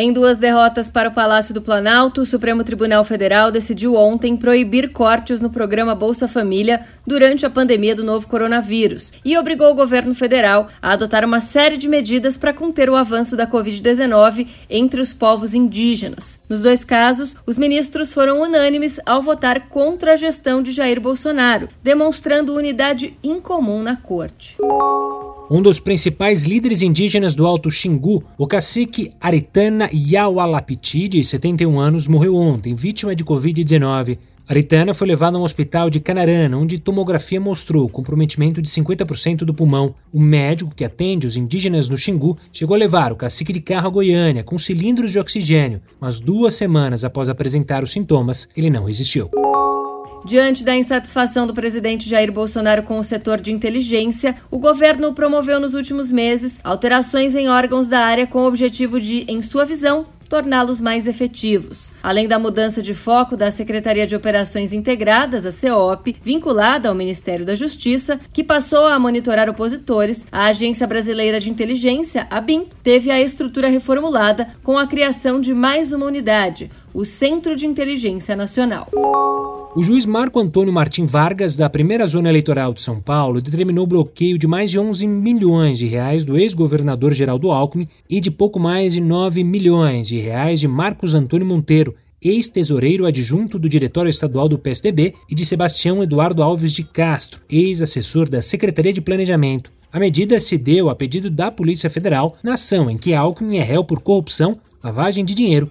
Em duas derrotas para o Palácio do Planalto, o Supremo Tribunal Federal decidiu ontem proibir cortes no programa Bolsa Família durante a pandemia do novo coronavírus e obrigou o governo federal a adotar uma série de medidas para conter o avanço da Covid-19 entre os povos indígenas. Nos dois casos, os ministros foram unânimes ao votar contra a gestão de Jair Bolsonaro, demonstrando unidade incomum na corte. Um dos principais líderes indígenas do Alto Xingu, o cacique Aritana Yawalapiti, de 71 anos, morreu ontem, vítima de Covid-19. Aritana foi levado a um hospital de Canarana, onde tomografia mostrou comprometimento de 50% do pulmão. O médico que atende os indígenas no Xingu chegou a levar o cacique de carro a Goiânia com cilindros de oxigênio, mas duas semanas após apresentar os sintomas, ele não resistiu. Diante da insatisfação do presidente Jair Bolsonaro com o setor de inteligência, o governo promoveu nos últimos meses alterações em órgãos da área com o objetivo de, em sua visão, torná-los mais efetivos. Além da mudança de foco da Secretaria de Operações Integradas, a CEOP, vinculada ao Ministério da Justiça, que passou a monitorar opositores, a Agência Brasileira de Inteligência, a BIM, teve a estrutura reformulada com a criação de mais uma unidade, o Centro de Inteligência Nacional. O juiz Marco Antônio Martim Vargas, da primeira zona eleitoral de São Paulo, determinou o bloqueio de mais de 11 milhões de reais do ex-governador Geraldo Alckmin e de pouco mais de 9 milhões de reais de Marcos Antônio Monteiro, ex-tesoureiro adjunto do Diretório Estadual do PSDB, e de Sebastião Eduardo Alves de Castro, ex-assessor da Secretaria de Planejamento. A medida se deu a pedido da Polícia Federal na ação em que Alckmin é réu por corrupção, lavagem de dinheiro